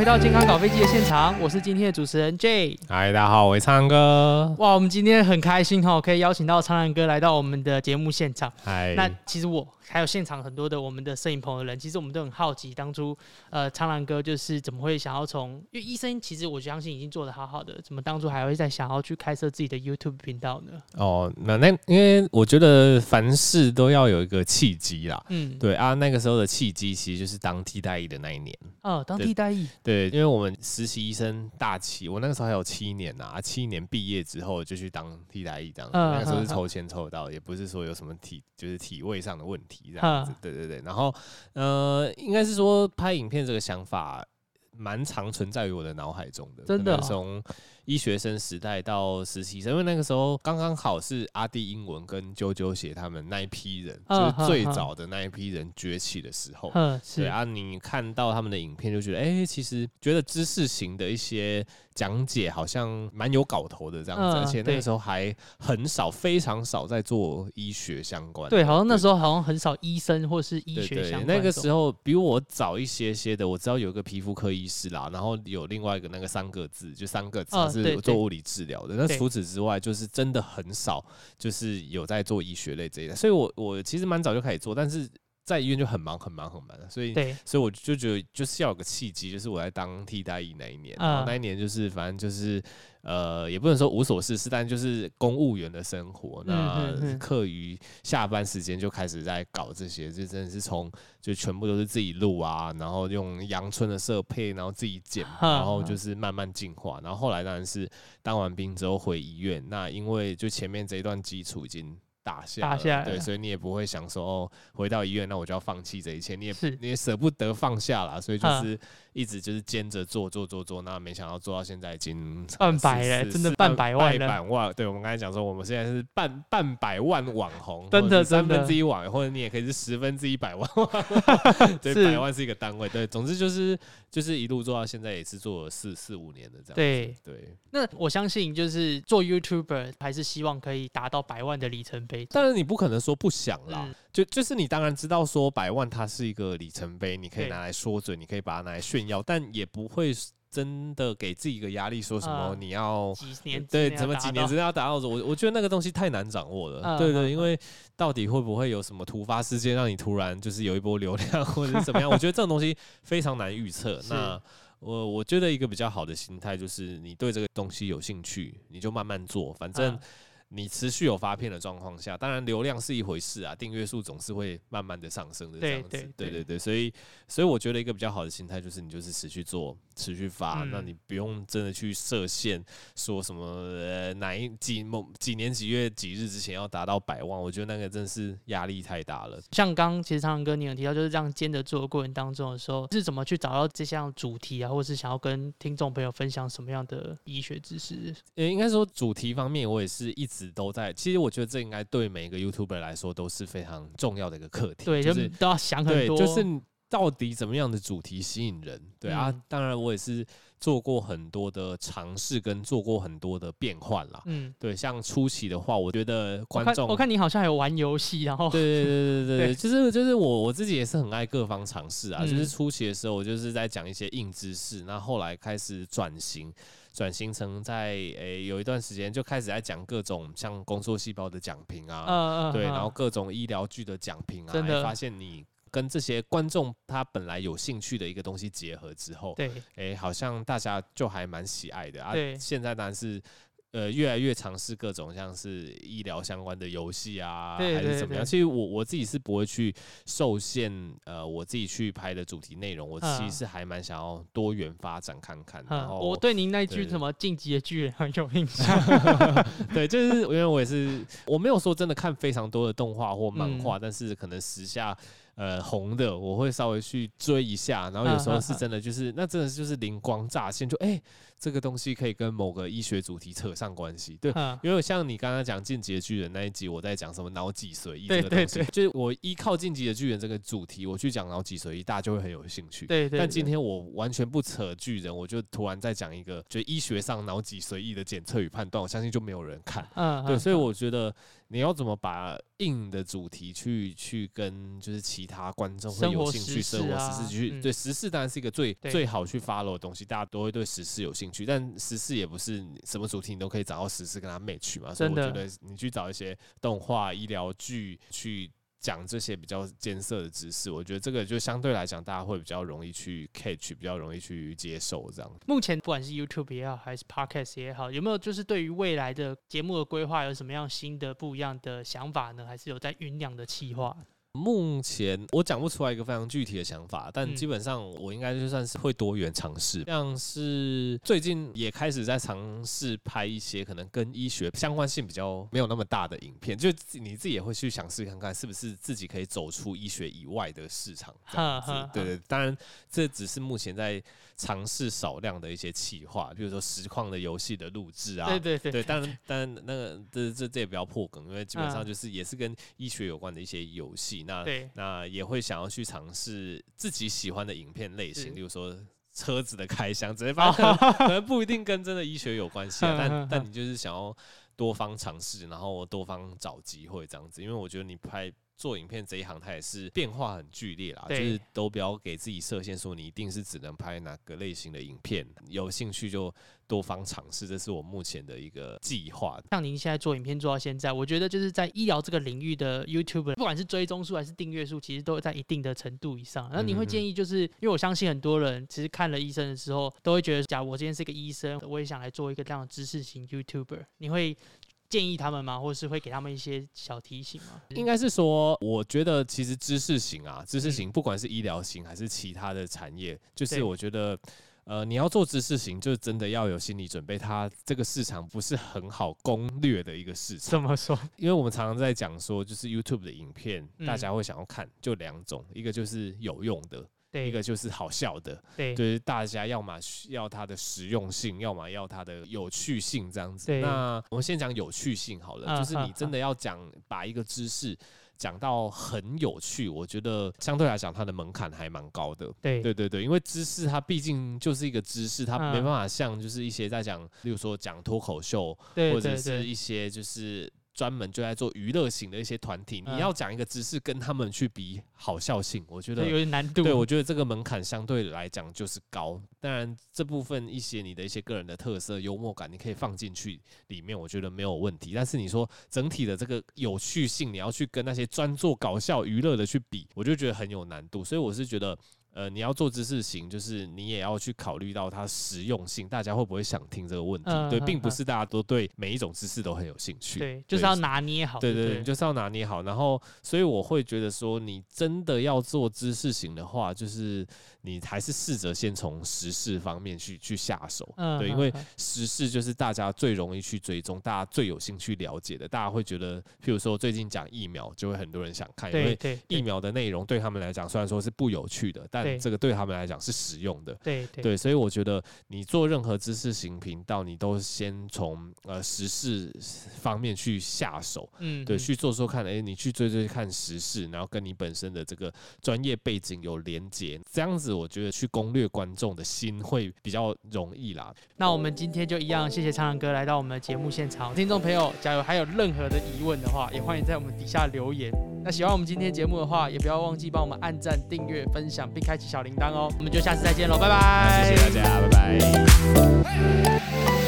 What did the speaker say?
回到健康搞飞机的现场，我是今天的主持人 Jay。嗨，大家好，我是苍蓝鸽。哇，我们今天很开心哈，可以邀请到苍兰哥来到我们的节目现场。嗨，那其实我。还有现场很多的我们的摄影棚的人，其实我们都很好奇，当初呃苍兰哥就是怎么会想要从，因为医生其实我相信已经做得好好的，怎么当初还会再想要去开设自己的 YouTube 频道呢？哦，那那因为我觉得凡事都要有一个契机啦，嗯，对啊，那个时候的契机其实就是当替代役的那一年，哦，当替代役，对，因为我们实习医生大七，我那个时候还有七年呐、啊，七年毕业之后就去当替代役这样那个时候是抽签抽到，也不是说有什么体就是体位上的问题这样子，对、对对，然后呃，应该是说拍影片这个想法蛮常存在于我的脑海中的，真的从。医学生时代到实习生，因为那个时候刚刚好是阿弟英文跟啾啾写他们那一批人，就是最早的那一批人崛起的时候。对啊，你看到他们的影片就觉得，哎，其实觉得知识型的一些讲解好像蛮有搞头的这样子，而且那个时候还很少，非常少在做医学相关。对，好像那时候好像很少医生或是医学相关。那个时候比我早一些些的，我知道有个皮肤科医师啦，然后有另外一个那个三个字，就三个字是。是做物理治疗的，那除此之外，就是真的很少，就是有在做医学类这一类。所以我我其实蛮早就开始做，但是在医院就很忙很忙很忙，所以所以我就觉得就是要有个契机，就是我在当替代役那一年，然后那一年就是反正就是。呃，也不能说无所事事，但就是公务员的生活。那课余下班时间就开始在搞这些，就真的是从就全部都是自己录啊，然后用阳春的设备，然后自己剪，然后就是慢慢进化。然后后来当然是当完兵之后回医院，那因为就前面这一段基础已经。打下，打下，对，所以你也不会想说哦，回到医院，那我就要放弃这一切，你也你也舍不得放下了，所以就是一直就是兼着做做做做，那没想到做到现在已经半百了，真的半百万了，半百万。对，我们刚才讲说，我们现在是半半百万网红，真的三分之一网，或者你也可以是十分之一百万，对，百万是一个单位，对，总之就是就是一路做到现在，也是做了四四五年的这样，对对。那我相信就是做 YouTuber 还是希望可以达到百万的里程碑。但是你不可能说不想啦，嗯、就就是你当然知道说百万它是一个里程碑，你可以拿来说嘴，你可以把它拿来炫耀，但也不会真的给自己一个压力，说什么你要几年对，怎么几年之内要达到？我我觉得那个东西太难掌握了，对对，因为到底会不会有什么突发事件让你突然就是有一波流量或者是怎么样？我觉得这种东西非常难预测。那我我觉得一个比较好的心态就是你对这个东西有兴趣，你就慢慢做，反正。你持续有发片的状况下，当然流量是一回事啊，订阅数总是会慢慢的上升的这样子，对对对，对对对，所以所以我觉得一个比较好的心态就是你就是持续做，持续发，嗯、那你不用真的去设限，说什么呃哪一几某几年几月几日之前要达到百万，我觉得那个真是压力太大了。像刚其实苍蓝鸽你有提到，就是这样兼着做的过程当中的时候，是怎么去找到这项主题啊，或者是想要跟听众朋友分享什么样的医学知识？呃，应该说主题方面，我也是一直。都在，其实我觉得这应该对每一个 YouTuber 来说都是非常重要的一个课题，对，就是都要想很多，就是到底怎么样的主题吸引人，对啊，嗯、当然我也是做过很多的尝试，跟做过很多的变换啦，嗯，对，像初期的话，我觉得观众，我看你好像还有玩游戏，然后，对对对对对，就是就是我我自己也是很爱各方尝试啊，就是初期的时候，我就是在讲一些硬知识，那后来开始转型。转型成在诶、欸、有一段时间就开始在讲各种像工作细胞的奖评啊，嗯、对，然后各种医疗剧的奖评啊，真的发现你跟这些观众他本来有兴趣的一个东西结合之后，对，诶、欸，好像大家就还蛮喜爱的啊。对，现在当然是。呃，越来越尝试各种像是医疗相关的游戏啊，还是怎么样？其实我我自己是不会去受限，呃，我自己去拍的主题内容，我其实是还蛮想要多元发展看看。然后我对您那句什么“晋级的巨人”很有印象。对，就是因为我也是，我没有说真的看非常多的动画或漫画，嗯、但是可能时下。呃，红的我会稍微去追一下，然后有时候是真的，就是那真的就是灵光乍现，就哎、欸，这个东西可以跟某个医学主题扯上关系。对，因为像你刚刚讲《进击的巨人》那一集，我在讲什么脑脊髓液这个东西，就是我依靠《进击的巨人》这个主题，我去讲脑脊髓液，大家就会很有兴趣。对对。但今天我完全不扯巨人，我就突然在讲一个，就医学上脑脊髓液的检测与判断，我相信就没有人看。嗯。对，所以我觉得。你要怎么把硬的主题去去跟就是其他观众会有兴趣生活时事去、啊、对时事当然是一个最最好去 follow 的东西，大家都会对时事有兴趣，但时事也不是什么主题你都可以找到时事跟他 match 嘛，所以我觉得你去找一些动画、医疗剧去。讲这些比较艰涩的知识，我觉得这个就相对来讲，大家会比较容易去 catch，比较容易去接受这样。目前不管是 YouTube 也好，还是 Podcast 也好，有没有就是对于未来的节目的规划有什么样新的不一样的想法呢？还是有在酝酿的计划？目前我讲不出来一个非常具体的想法，但基本上我应该就算是会多元尝试，像是最近也开始在尝试拍一些可能跟医学相关性比较没有那么大的影片，就你自己也会去想试看看是不是自己可以走出医学以外的市场这样子。对对，当然这只是目前在尝试少量的一些企划，比如说实况的游戏的录制啊，对对对，对，当然当然那个这这这也不要破梗，因为基本上就是也是跟医学有关的一些游戏。那对那也会想要去尝试自己喜欢的影片类型，例如说车子的开箱，直接发现可能不一定跟真的医学有关系，但 但你就是想要多方尝试，然后多方找机会这样子，因为我觉得你拍。做影片这一行，它也是变化很剧烈啦，就是都不要给自己设限，说你一定是只能拍哪个类型的影片，有兴趣就多方尝试，这是我目前的一个计划。像您现在做影片做到现在，我觉得就是在医疗这个领域的 YouTuber，不管是追踪数还是订阅数，其实都在一定的程度以上。那你会建议，就是因为我相信很多人其实看了医生的时候，都会觉得，假如我今天是一个医生，我也想来做一个这样的知识型 YouTuber，你会？建议他们吗？或是会给他们一些小提醒吗？应该是说，我觉得其实知识型啊，知识型不管是医疗型还是其他的产业，就是我觉得，呃，你要做知识型，就真的要有心理准备，它这个市场不是很好攻略的一个市场。怎么说？因为我们常常在讲说，就是 YouTube 的影片，大家会想要看，就两种，一个就是有用的。对，一个就是好笑的，对，就是大家要么要它的实用性，要么要它的有趣性这样子。对，那我们先讲有趣性好了，啊、就是你真的要讲、啊、把一个知识讲到很有趣，我觉得相对来讲它的门槛还蛮高的。对，对对对，因为知识它毕竟就是一个知识，它没办法像就是一些在讲，例如说讲脱口秀，对或者是一些就是。专门就在做娱乐型的一些团体，你要讲一个知识跟他们去比好笑性，我觉得有点难度。对，我觉得这个门槛相对来讲就是高。当然，这部分一些你的一些个人的特色、幽默感，你可以放进去里面，我觉得没有问题。但是你说整体的这个有趣性，你要去跟那些专做搞笑娱乐的去比，我就觉得很有难度。所以我是觉得。呃，你要做知识型，就是你也要去考虑到它实用性，大家会不会想听这个问题？嗯、对，并不是大家都对每一种知识都很有兴趣。对，就是要拿捏好。对对对，就是要拿捏好。然后，所以我会觉得说，你真的要做知识型的话，就是你还是试着先从时事方面去去下手。嗯、对，因为时事就是大家最容易去追踪，大家最有兴趣了解的。大家会觉得，譬如说最近讲疫苗，就会很多人想看，因为疫苗的内容对他们来讲虽然说是不有趣的，但对。这个对他们来讲是实用的，对对，对，所以我觉得你做任何知识型频道，你都先从呃时事方面去下手，嗯，对，去做做看，哎，你去追追看时事，然后跟你本身的这个专业背景有连接，这样子我觉得去攻略观众的心会比较容易啦。那我们今天就一样，谢谢苍蓝鸽来到我们的节目现场，听众朋友，假如还有任何的疑问的话，也欢迎在我们底下留言。那喜欢我们今天节目的话，也不要忘记帮我们按赞、订阅、分享，并开启小铃铛哦。我们就下次再见喽，拜拜！谢谢大家，拜拜。